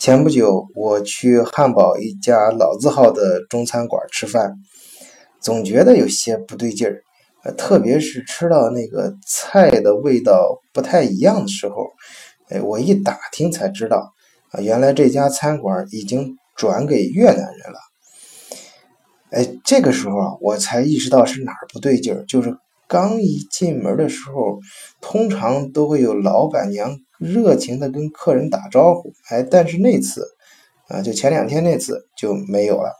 前不久我去汉堡一家老字号的中餐馆吃饭，总觉得有些不对劲儿，呃，特别是吃到那个菜的味道不太一样的时候，哎，我一打听才知道，啊，原来这家餐馆已经转给越南人了。哎，这个时候啊，我才意识到是哪儿不对劲儿，就是刚一进门的时候，通常都会有老板娘。热情的跟客人打招呼，哎，但是那次，啊，就前两天那次就没有了。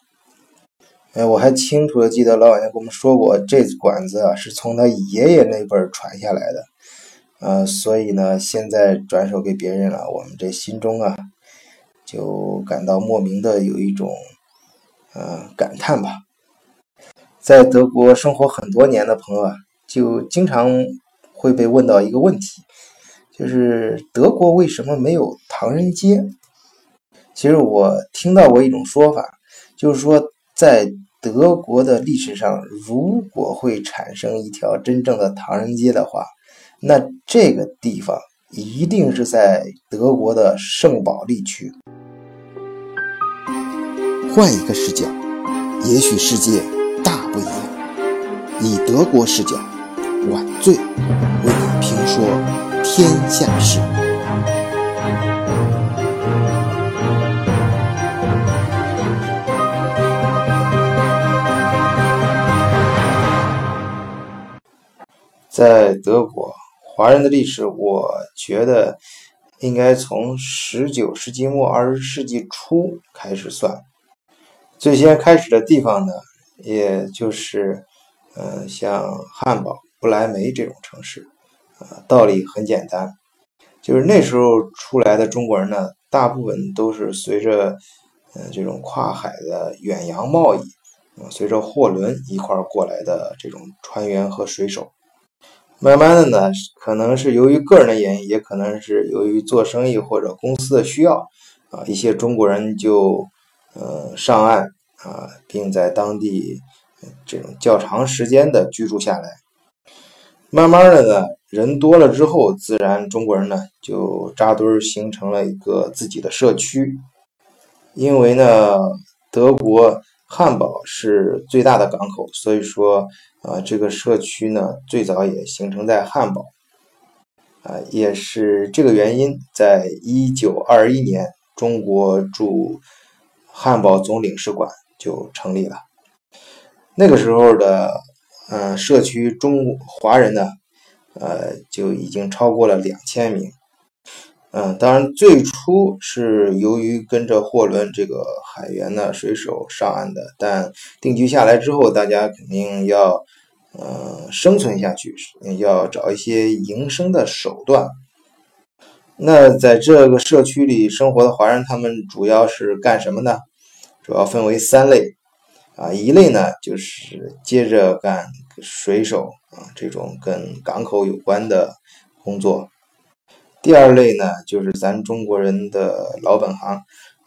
哎，我还清楚的记得老板娘跟我们说过，这馆子啊是从他爷爷那辈传下来的，呃，所以呢，现在转手给别人了，我们这心中啊，就感到莫名的有一种，呃，感叹吧。在德国生活很多年的朋友啊，就经常会被问到一个问题。就是德国为什么没有唐人街？其实我听到过一种说法，就是说在德国的历史上，如果会产生一条真正的唐人街的话，那这个地方一定是在德国的圣保利区。换一个视角，也许世界大不一样。以德国视角，晚醉为你评说。天下事，在德国，华人的历史，我觉得应该从十九世纪末二十世纪初开始算。最先开始的地方呢，也就是，嗯，像汉堡、不来梅这种城市。啊，道理很简单，就是那时候出来的中国人呢，大部分都是随着，嗯，这种跨海的远洋贸易，啊，随着货轮一块儿过来的这种船员和水手。慢慢的呢，可能是由于个人的原因，也可能是由于做生意或者公司的需要，啊，一些中国人就，呃，上岸啊，并在当地这种较长时间的居住下来。慢慢的呢。人多了之后，自然中国人呢就扎堆儿，形成了一个自己的社区。因为呢，德国汉堡是最大的港口，所以说啊，这个社区呢最早也形成在汉堡。啊，也是这个原因，在一九二一年，中国驻汉堡总领事馆就成立了。那个时候的嗯，社区中华人呢。呃，就已经超过了两千名。嗯，当然最初是由于跟着货轮这个海员呢水手上岸的，但定居下来之后，大家肯定要呃生存下去，要找一些营生的手段。那在这个社区里生活的华人，他们主要是干什么呢？主要分为三类。啊，一类呢就是接着干水手啊这种跟港口有关的工作，第二类呢就是咱中国人的老本行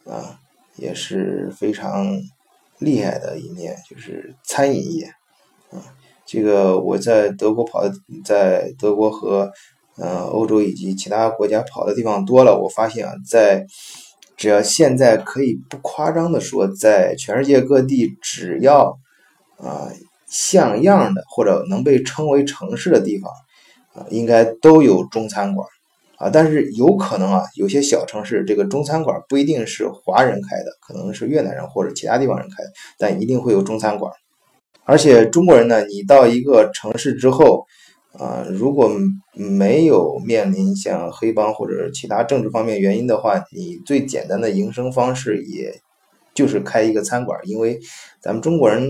啊，也是非常厉害的一面，就是餐饮业啊。这个我在德国跑，在德国和呃欧洲以及其他国家跑的地方多了，我发现啊，在只要现在可以不夸张的说，在全世界各地，只要啊像样的或者能被称为城市的地方啊，应该都有中餐馆啊。但是有可能啊，有些小城市这个中餐馆不一定是华人开的，可能是越南人或者其他地方人开的，但一定会有中餐馆。而且中国人呢，你到一个城市之后。啊，如果没有面临像黑帮或者其他政治方面原因的话，你最简单的营生方式也就是开一个餐馆，因为咱们中国人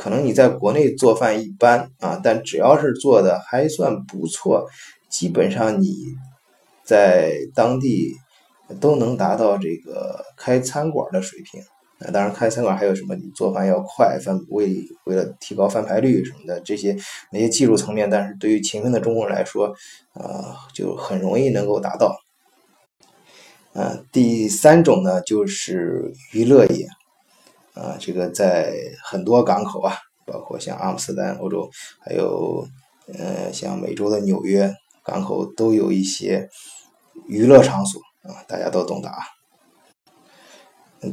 可能你在国内做饭一般啊，但只要是做的还算不错，基本上你在当地都能达到这个开餐馆的水平。那当然，开餐馆还有什么？你做饭要快，翻为为了提高翻牌率什么的，这些那些技术层面，但是对于勤奋的中国人来说，呃，就很容易能够达到。呃，第三种呢，就是娱乐业，啊，这个在很多港口啊，包括像阿姆斯特丹、欧洲，还有呃，像美洲的纽约港口，都有一些娱乐场所啊，大家都懂得啊。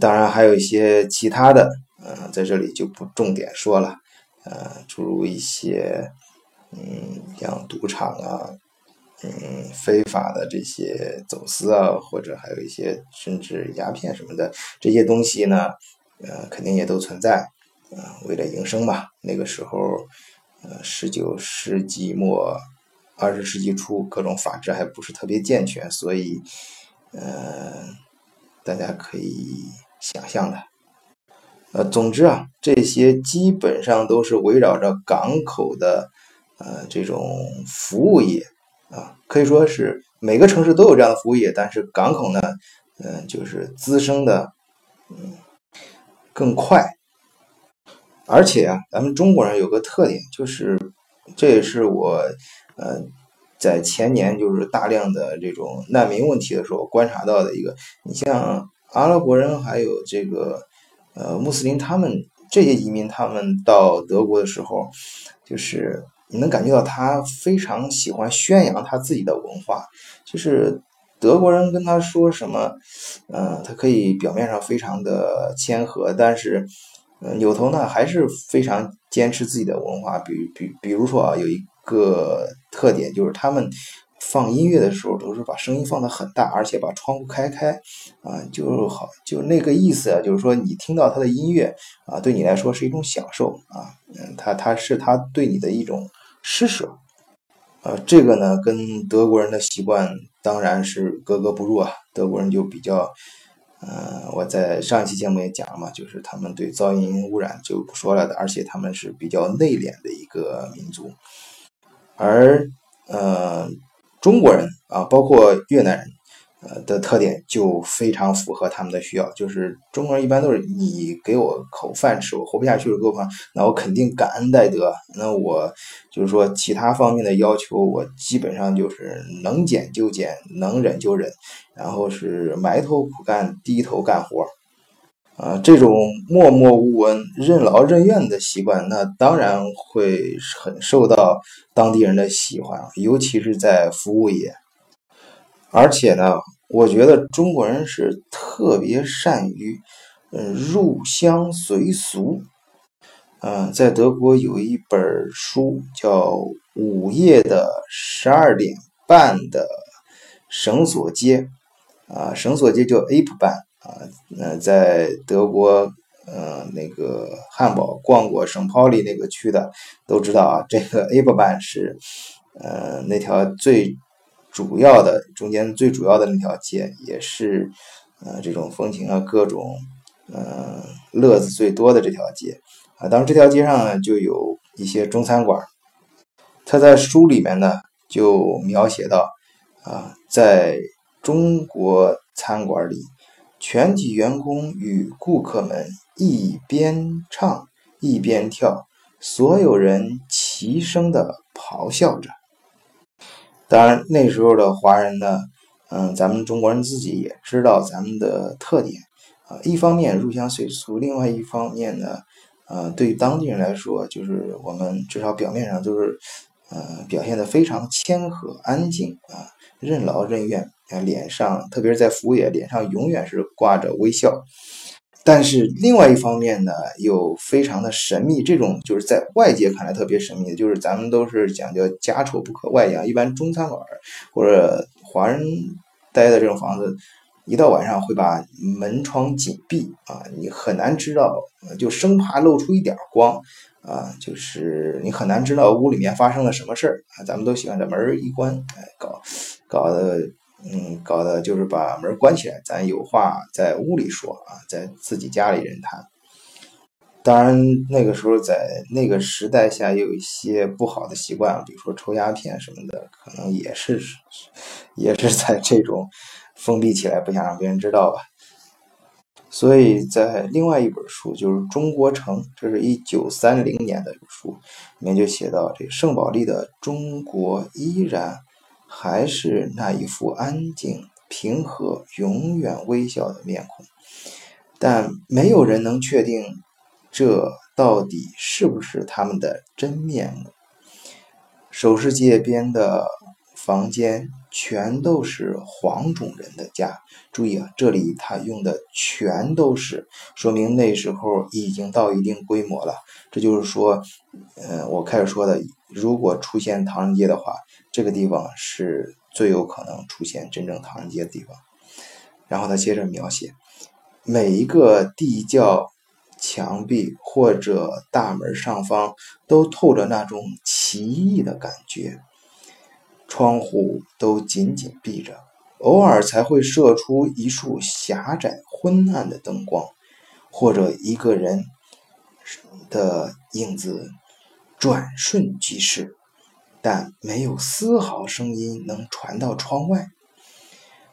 当然还有一些其他的，嗯，在这里就不重点说了，呃，诸如一些，嗯，像赌场啊，嗯，非法的这些走私啊，或者还有一些甚至鸦片什么的这些东西呢，呃，肯定也都存在，呃，为了营生嘛，那个时候，呃，十九世纪末。二十世纪初，各种法制还不是特别健全，所以，呃，大家可以想象的。呃，总之啊，这些基本上都是围绕着港口的，呃，这种服务业啊，可以说是每个城市都有这样的服务业，但是港口呢，嗯，就是滋生的，嗯，更快。而且啊，咱们中国人有个特点，就是这也是我。呃，在前年就是大量的这种难民问题的时候观察到的一个，你像阿拉伯人还有这个呃穆斯林，他们这些移民他们到德国的时候，就是你能感觉到他非常喜欢宣扬他自己的文化，就是德国人跟他说什么，嗯，他可以表面上非常的谦和，但是嗯扭头呢还是非常坚持自己的文化，比比比如说啊有一。个特点就是他们放音乐的时候都是把声音放得很大，而且把窗户开开，啊，就好就那个意思啊，就是说你听到他的音乐啊，对你来说是一种享受啊，嗯，他他是他对你的一种施舍，呃，这个呢跟德国人的习惯当然是格格不入啊，德国人就比较。嗯，我在上一期节目也讲了嘛，就是他们对噪音污染就不说了的，而且他们是比较内敛的一个民族。而，呃，中国人啊，包括越南人，呃的特点就非常符合他们的需要。就是中国人一般都是你给我口饭吃，我活不下去了，给我饭，那我肯定感恩戴德。那我就是说其他方面的要求，我基本上就是能减就减，能忍就忍，然后是埋头苦干，低头干活。啊，这种默默无闻、任劳任怨的习惯，那当然会很受到当地人的喜欢，尤其是在服务业。而且呢，我觉得中国人是特别善于，嗯，入乡随俗。嗯，在德国有一本书叫《午夜的十二点半的绳索街》，啊，绳索街叫 Ape 班。啊，那在德国，呃，那个汉堡逛过圣保利那个区的都知道啊，这个 A 巴班是，呃，那条最主要的中间最主要的那条街，也是，呃，这种风情啊，各种，嗯，乐子最多的这条街啊。当然，这条街上呢，就有一些中餐馆。他在书里面呢，就描写到，啊，在中国餐馆里。全体员工与顾客们一边唱一边跳，所有人齐声的咆哮着。当然，那时候的华人呢，嗯，咱们中国人自己也知道咱们的特点啊。一方面入乡随俗，另外一方面呢，呃，对于当地人来说，就是我们至少表面上都是，呃，表现的非常谦和安静啊，任劳任怨。啊，脸上，特别是在服务业，脸上永远是挂着微笑。但是另外一方面呢，又非常的神秘。这种就是在外界看来特别神秘，就是咱们都是讲究家丑不可外扬。一般中餐馆或者华人待的这种房子，一到晚上会把门窗紧闭啊，你很难知道，就生怕露出一点光啊，就是你很难知道屋里面发生了什么事儿啊。咱们都喜欢把门一关，哎，搞搞得。嗯，搞的就是把门关起来，咱有话在屋里说啊，在自己家里人谈。当然，那个时候在那个时代下，有一些不好的习惯，比如说抽鸦片什么的，可能也是 也是在这种封闭起来，不想让别人知道吧。所以在另外一本书，就是《中国城》，这是一九三零年的书，里面就写到，这圣保利的中国依然。还是那一副安静、平和、永远微笑的面孔，但没有人能确定这到底是不是他们的真面目。首饰界边的房间全都是黄种人的家。注意啊，这里他用的全都是，说明那时候已经到一定规模了。这就是说，呃，我开始说的，如果出现唐人街的话，这个地方是最有可能出现真正唐人街的地方。然后他接着描写，每一个地窖。墙壁或者大门上方都透着那种奇异的感觉，窗户都紧紧闭着，偶尔才会射出一束狭窄昏暗的灯光，或者一个人的影子转瞬即逝，但没有丝毫声音能传到窗外。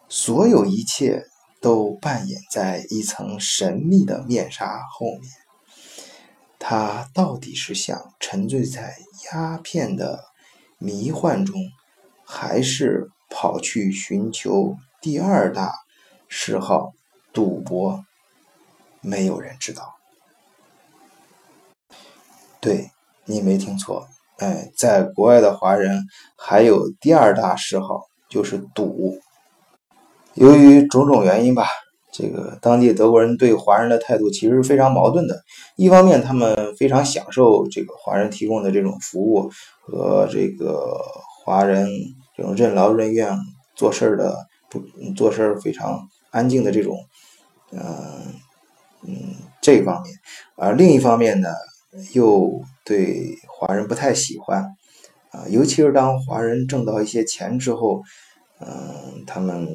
所有一切。都扮演在一层神秘的面纱后面。他到底是想沉醉在鸦片的迷幻中，还是跑去寻求第二大嗜好——赌博？没有人知道。对你没听错，哎，在国外的华人还有第二大嗜好，就是赌。由于种种原因吧，这个当地德国人对华人的态度其实是非常矛盾的。一方面，他们非常享受这个华人提供的这种服务和这个华人这种任劳任怨做事儿的不做事儿非常安静的这种，嗯嗯这一方面；而另一方面呢，又对华人不太喜欢啊，尤其是当华人挣到一些钱之后。嗯，他们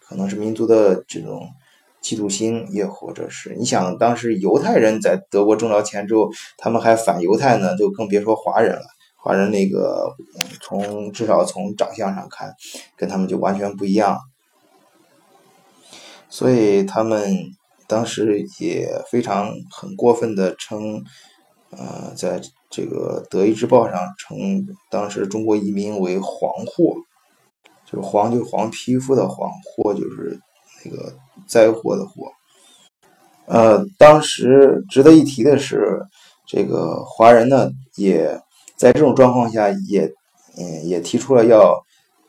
可能是民族的这种嫉妒心，也或者是你想，当时犹太人在德国挣着钱之后，他们还反犹太呢，就更别说华人了。华人那个从至少从长相上看，跟他们就完全不一样。所以他们当时也非常很过分的称，呃，在这个《德意志报》上称当时中国移民为“黄货”。就是黄，就黄皮肤的黄；祸就是那个灾祸的祸。呃，当时值得一提的是，这个华人呢，也在这种状况下，也嗯，也提出了要，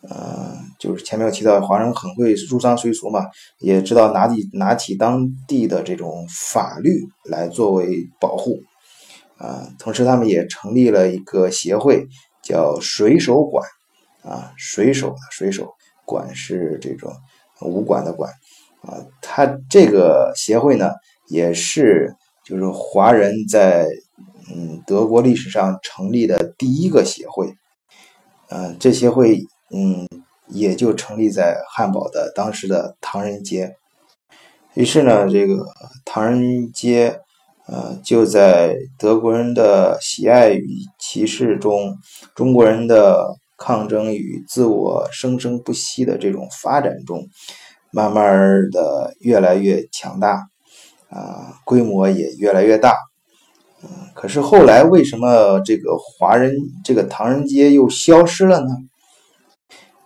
呃，就是前面有提到，华人很会入乡随俗嘛，也知道拿起拿起当地的这种法律来作为保护。啊，同时他们也成立了一个协会，叫水手馆。啊，水手的水手馆是这种武馆的馆啊，他这个协会呢，也是就是华人在嗯德国历史上成立的第一个协会，嗯，这协会嗯也就成立在汉堡的当时的唐人街，于是呢，这个唐人街呃就在德国人的喜爱与歧视中，中国人的。抗争与自我生生不息的这种发展中，慢慢的越来越强大，啊，规模也越来越大，可是后来为什么这个华人这个唐人街又消失了呢？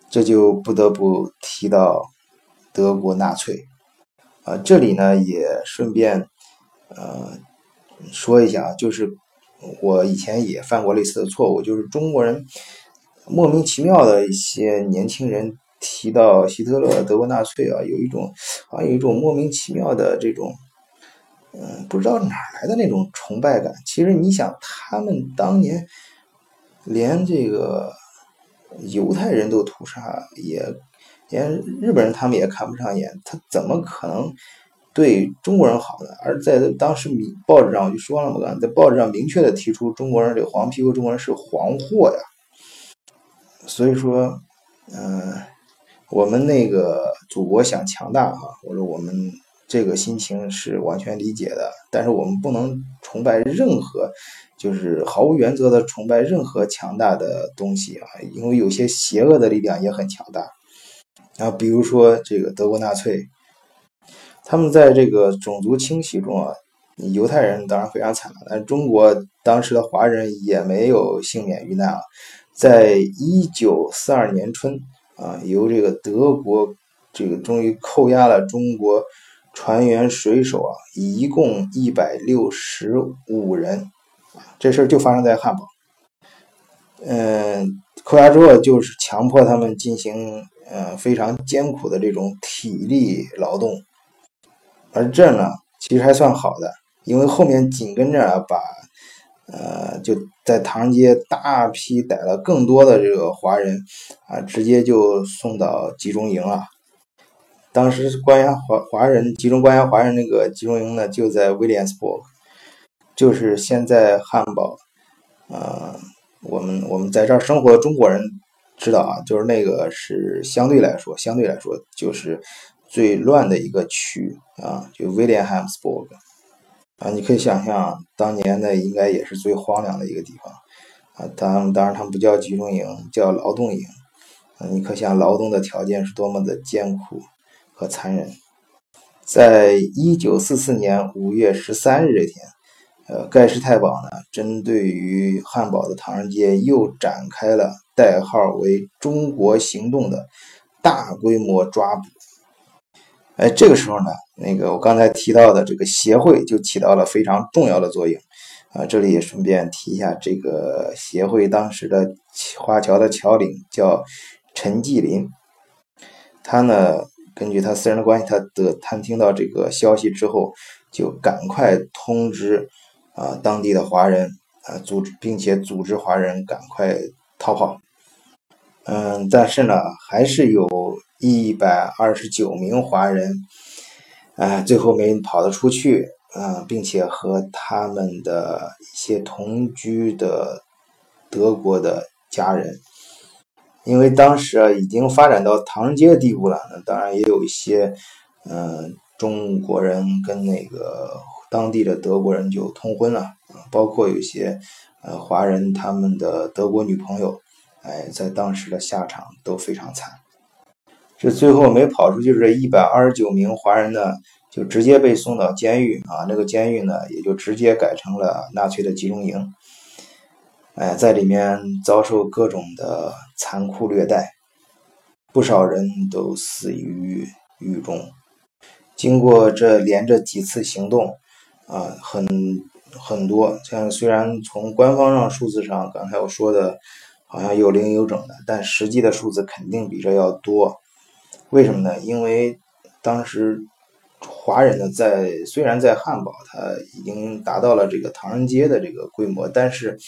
这就不得不提到德国纳粹，啊，这里呢也顺便呃说一下，就是我以前也犯过类似的错误，就是中国人。莫名其妙的一些年轻人提到希特勒、德国纳粹啊，有一种好像有一种莫名其妙的这种，嗯，不知道哪来的那种崇拜感。其实你想，他们当年连这个犹太人都屠杀，也连日本人他们也看不上眼，他怎么可能对中国人好呢？而在当时报纸上我就说了嘛，在报纸上明确的提出中国人这个黄皮肤中国人是黄货呀。所以说，嗯，我们那个祖国想强大哈，我说我们这个心情是完全理解的，但是我们不能崇拜任何，就是毫无原则的崇拜任何强大的东西啊，因为有些邪恶的力量也很强大。啊，比如说这个德国纳粹，他们在这个种族清洗中啊，犹太人当然非常惨了，但中国当时的华人也没有幸免于难啊。在一九四二年春，啊，由这个德国这个终于扣押了中国船员水手啊，一共一百六十五人，这事儿就发生在汉堡。嗯，扣押之后就是强迫他们进行呃非常艰苦的这种体力劳动，而这呢其实还算好的，因为后面紧跟着把呃就在唐人街大批逮了更多的这个华人啊，直接就送到集中营了。当时关押华华人集中关押华人那个集中营呢，就在威廉斯堡，就是现在汉堡。呃，我们我们在这儿生活的中国人知道啊，就是那个是相对来说，相对来说就是最乱的一个区啊，就威廉汉姆斯堡啊，你可以想象当年那应该也是最荒凉的一个地方啊。当当然他们不叫集中营，叫劳动营啊。你可想劳动的条件是多么的艰苦。和残忍，在一九四四年五月十三日这天，呃，盖世太保呢，针对于汉堡的唐人街又展开了代号为“中国行动”的大规模抓捕。哎，这个时候呢，那个我刚才提到的这个协会就起到了非常重要的作用啊。这里也顺便提一下，这个协会当时的华侨的侨领叫陈继林，他呢。根据他私人的关系，他得他听到这个消息之后，就赶快通知啊当地的华人啊组织，并且组织华人赶快逃跑。嗯，但是呢，还是有一百二十九名华人啊最后没跑得出去啊，并且和他们的一些同居的德国的家人。因为当时啊，已经发展到唐人街的地步了，那当然也有一些，嗯，中国人跟那个当地的德国人就通婚了，包括有些呃华人他们的德国女朋友，哎，在当时的下场都非常惨。这最后没跑出去这一百二十九名华人呢，就直接被送到监狱啊，那个监狱呢，也就直接改成了纳粹的集中营。哎，在里面遭受各种的残酷虐待，不少人都死于狱中。经过这连着几次行动，啊，很很多，像虽然从官方上数字上，刚才我说的，好像有零有整的，但实际的数字肯定比这要多。为什么呢？因为当时华人呢，在虽然在汉堡，他已经达到了这个唐人街的这个规模，但是。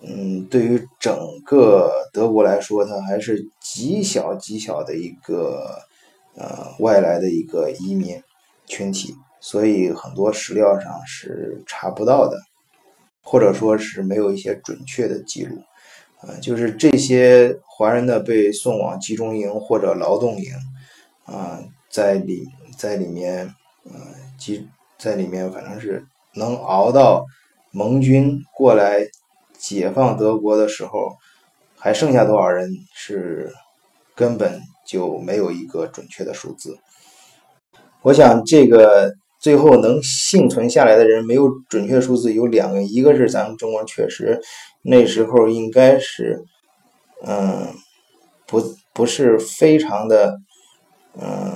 嗯，对于整个德国来说，它还是极小极小的一个呃外来的一个移民群体，所以很多史料上是查不到的，或者说是没有一些准确的记录。啊，就是这些华人呢被送往集中营或者劳动营，啊，在里在里面，呃，集在里面，反正是能熬到盟军过来。解放德国的时候，还剩下多少人是根本就没有一个准确的数字。我想，这个最后能幸存下来的人没有准确数字，有两个，一个是咱们中国确实那时候应该是，嗯，不不是非常的，嗯，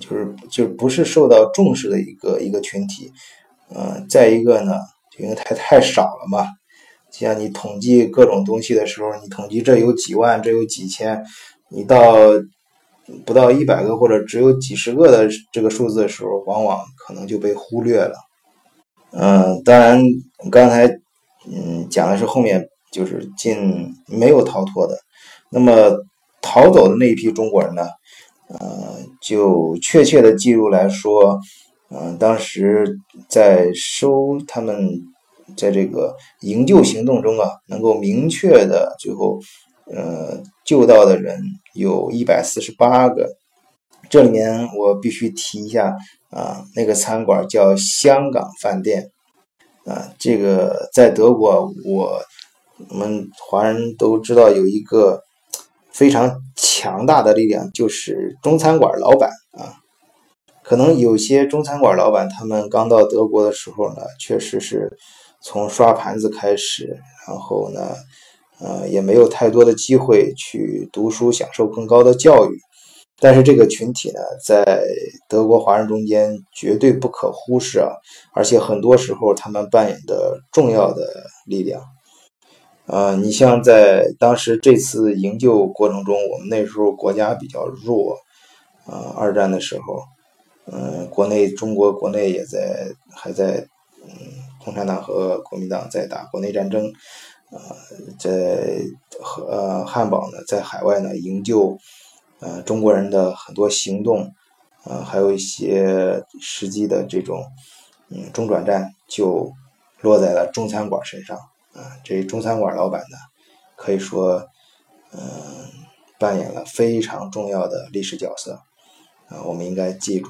就是就不是受到重视的一个一个群体，嗯，再一个呢，就因为太太少了嘛。像你统计各种东西的时候，你统计这有几万，这有几千，你到不到一百个或者只有几十个的这个数字的时候，往往可能就被忽略了。嗯，当然刚才嗯讲的是后面就是进没有逃脱的，那么逃走的那一批中国人呢，呃，就确切的记录来说，嗯，当时在收他们。在这个营救行动中啊，能够明确的最后，呃，救到的人有一百四十八个。这里面我必须提一下啊，那个餐馆叫香港饭店啊。这个在德国，我我们华人都知道有一个非常强大的力量，就是中餐馆老板啊。可能有些中餐馆老板，他们刚到德国的时候呢，确实是。从刷盘子开始，然后呢，呃，也没有太多的机会去读书，享受更高的教育。但是这个群体呢，在德国华人中间绝对不可忽视啊！而且很多时候他们扮演的重要的力量。呃，你像在当时这次营救过程中，我们那时候国家比较弱，啊，二战的时候，嗯，国内中国国内也在还在，嗯，共产党和国民党在打国内战争，呃，在和呃汉堡呢，在海外呢营救，呃中国人的很多行动，呃，还有一些实际的这种，嗯，中转站就落在了中餐馆身上。啊，这中餐馆老板呢，可以说，嗯，扮演了非常重要的历史角色，啊，我们应该记住。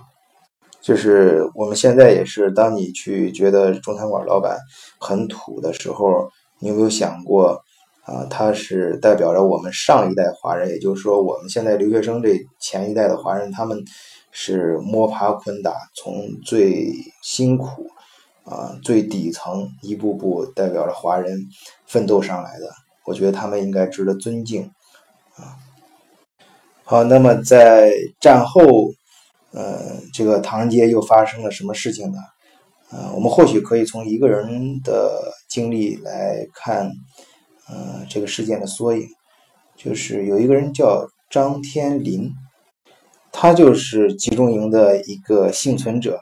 就是我们现在也是，当你去觉得中餐馆老板很土的时候，你有没有想过，啊，他是代表着我们上一代华人，也就是说，我们现在留学生这前一代的华人，他们是摸爬滚打，从最辛苦。啊，最底层一步步代表着华人奋斗上来的，我觉得他们应该值得尊敬。啊，好，那么在战后，呃，这个唐人街又发生了什么事情呢？呃，我们或许可以从一个人的经历来看，呃，这个事件的缩影，就是有一个人叫张天林，他就是集中营的一个幸存者。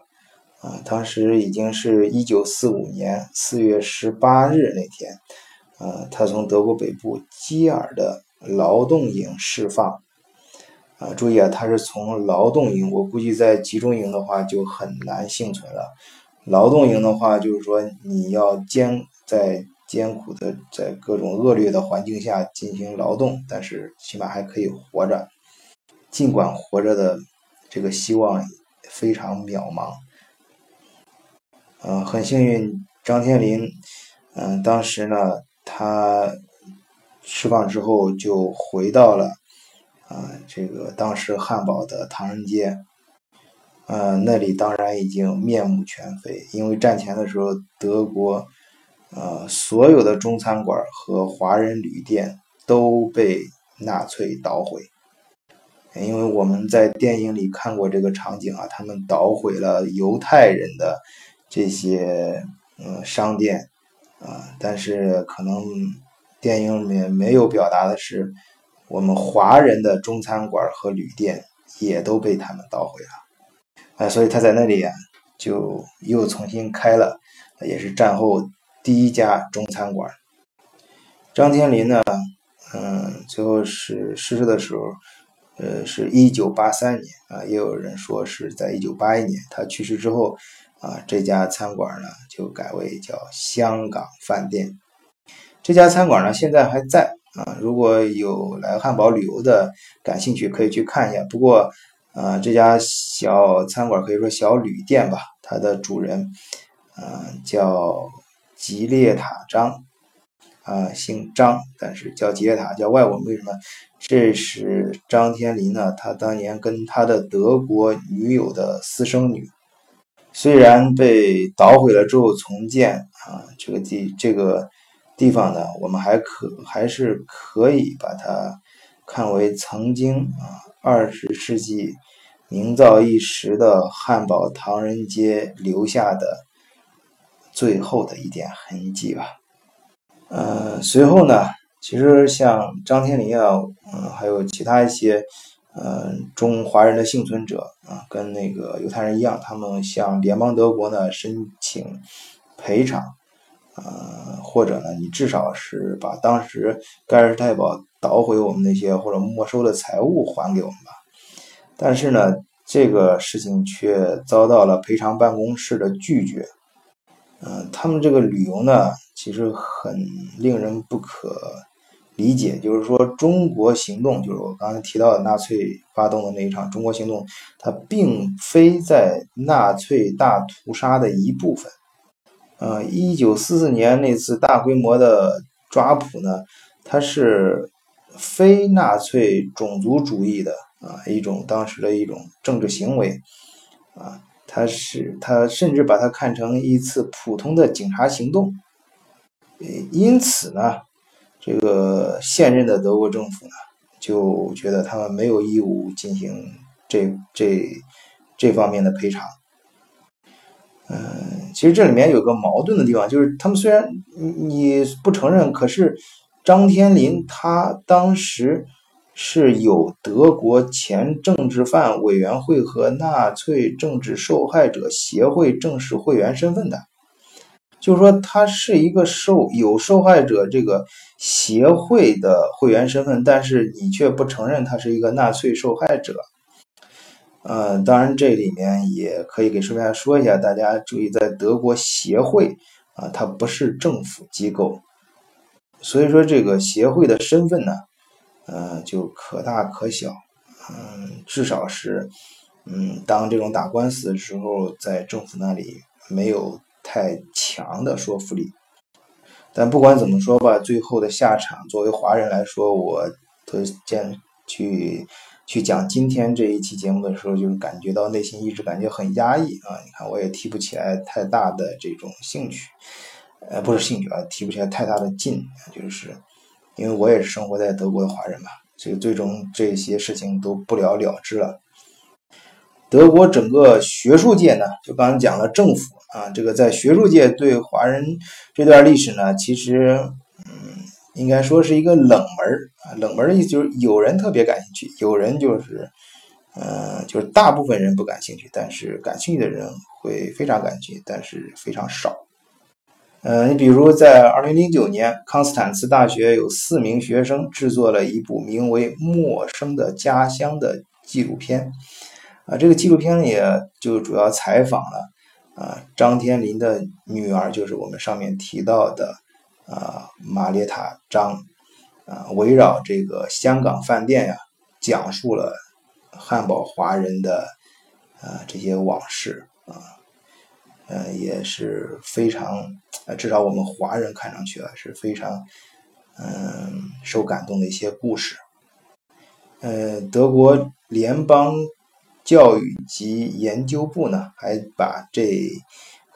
啊，当时已经是一九四五年四月十八日那天，呃，他从德国北部基尔的劳动营释放。啊，注意啊，他是从劳动营，我估计在集中营的话就很难幸存了。劳动营的话，就是说你要艰在艰苦的在各种恶劣的环境下进行劳动，但是起码还可以活着，尽管活着的这个希望非常渺茫。嗯，很幸运，张天林，嗯，当时呢，他释放之后就回到了，啊，这个当时汉堡的唐人街，呃，那里当然已经面目全非，因为战前的时候，德国，呃，所有的中餐馆和华人旅店都被纳粹捣毁，因为我们在电影里看过这个场景啊，他们捣毁了犹太人的。这些嗯商店啊，但是可能电影里面没有表达的是，我们华人的中餐馆和旅店也都被他们捣毁了，啊，所以他在那里啊就又重新开了，也是战后第一家中餐馆。张天林呢，嗯，最后是逝世的时候，呃，是一九八三年啊，也有人说是在一九八一年，他去世之后。啊，这家餐馆呢就改为叫香港饭店。这家餐馆呢现在还在啊，如果有来汉堡旅游的感兴趣，可以去看一下。不过，啊，这家小餐馆可以说小旅店吧，它的主人，嗯，叫吉列塔张，啊，姓张，但是叫吉列塔叫外文，为什么？这是张天林呢，他当年跟他的德国女友的私生女。虽然被捣毁了之后重建啊，这个地这个地方呢，我们还可还是可以把它看为曾经啊二十世纪名噪一时的汉堡唐人街留下的最后的一点痕迹吧。呃，随后呢，其实像张天林啊，嗯，还有其他一些。嗯，中华人的幸存者啊，跟那个犹太人一样，他们向联邦德国呢申请赔偿，或者呢，你至少是把当时盖世太保捣毁我们那些或者没收的财物还给我们吧。但是呢，这个事情却遭到了赔偿办公室的拒绝。嗯，他们这个理由呢，其实很令人不可。理解就是说，中国行动就是我刚才提到的纳粹发动的那一场中国行动，它并非在纳粹大屠杀的一部分。呃，一九四四年那次大规模的抓捕呢，它是非纳粹种族主义的啊一种当时的一种政治行为啊，它是它甚至把它看成一次普通的警察行动，因此呢。这个现任的德国政府呢，就觉得他们没有义务进行这这这方面的赔偿。嗯，其实这里面有个矛盾的地方，就是他们虽然你不承认，可是张天林他当时是有德国前政治犯委员会和纳粹政治受害者协会正式会员身份的，就是说他是一个受有受害者这个协会的会员身份，但是你却不承认他是一个纳粹受害者。呃，当然这里面也可以给大家说一下，大家注意，在德国协会啊，它不是政府机构。所以说，这个协会的身份呢，呃，就可大可小，嗯，至少是，嗯，当这种打官司的时候，在政府那里没有太强的说服力。但不管怎么说吧，最后的下场，作为华人来说，我都见去去讲今天这一期节目的时候，就是感觉到内心一直感觉很压抑啊。你看，我也提不起来太大的这种兴趣。呃，不是兴趣啊，提不起来太大的劲，就是因为我也是生活在德国的华人嘛，所以最终这些事情都不了了之了。德国整个学术界呢，就刚才讲了政府啊，这个在学术界对华人这段历史呢，其实，应该说是一个冷门啊，冷门的意思就是有人特别感兴趣，有人就是嗯，就是大部分人不感兴趣，但是感兴趣的人会非常感兴趣，但是非常少。呃，你比如在二零零九年，康斯坦茨大学有四名学生制作了一部名为《陌生的家乡》的纪录片，啊，这个纪录片也就主要采访了啊张天林的女儿，就是我们上面提到的啊玛列塔张，啊，围绕这个香港饭店呀，讲述了汉堡华人的啊这些往事啊。呃，也是非常，至少我们华人看上去啊是非常，嗯，受感动的一些故事。呃，德国联邦教育及研究部呢，还把这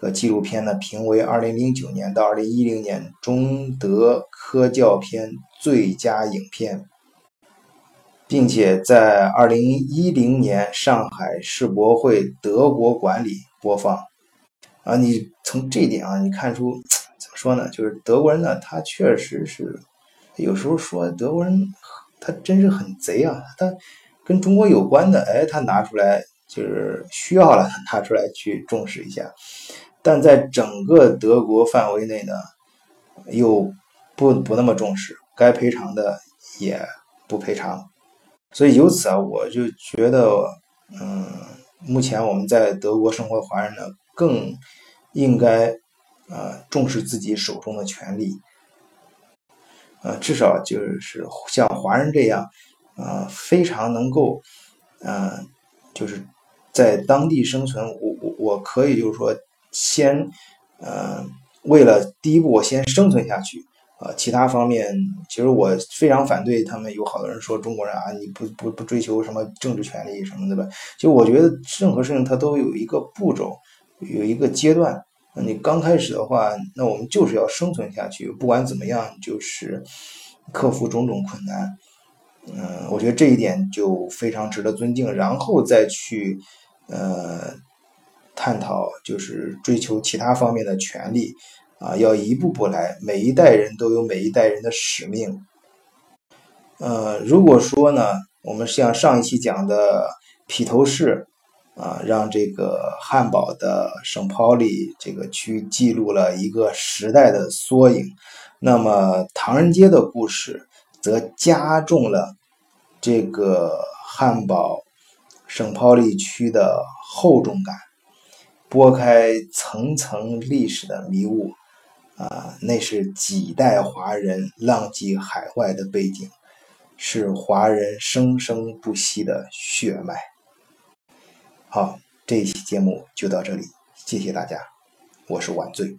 和纪录片呢评为二零零九年到二零一零年中德科教片最佳影片，并且在二零一零年上海世博会德国馆里播放。啊，你从这一点啊，你看出 怎么说呢？就是德国人呢，他确实是有时候说德国人，他真是很贼啊。他跟中国有关的，哎，他拿出来就是需要了，拿出来去重视一下。但在整个德国范围内呢，又不不那么重视，该赔偿的也不赔偿。所以由此啊，我就觉得，嗯，目前我们在德国生活的华人呢。更应该呃重视自己手中的权利，呃，至少就是像华人这样，呃，非常能够，呃，就是在当地生存。我我我可以就是说，先呃，为了第一步，我先生存下去。啊，其他方面，其实我非常反对他们有好多人说中国人啊，你不不不追求什么政治权利什么的吧？就我觉得任何事情它都有一个步骤。有一个阶段，你刚开始的话，那我们就是要生存下去，不管怎么样，就是克服种种困难。嗯，我觉得这一点就非常值得尊敬，然后再去呃探讨，就是追求其他方面的权利啊，要一步步来，每一代人都有每一代人的使命。呃，如果说呢，我们像上一期讲的披头士。啊，让这个汉堡的圣保利这个区记录了一个时代的缩影，那么唐人街的故事则加重了这个汉堡圣保利区的厚重感，拨开层层历史的迷雾，啊，那是几代华人浪迹海外的背景，是华人生生不息的血脉。好，这一期节目就到这里，谢谢大家，我是晚醉。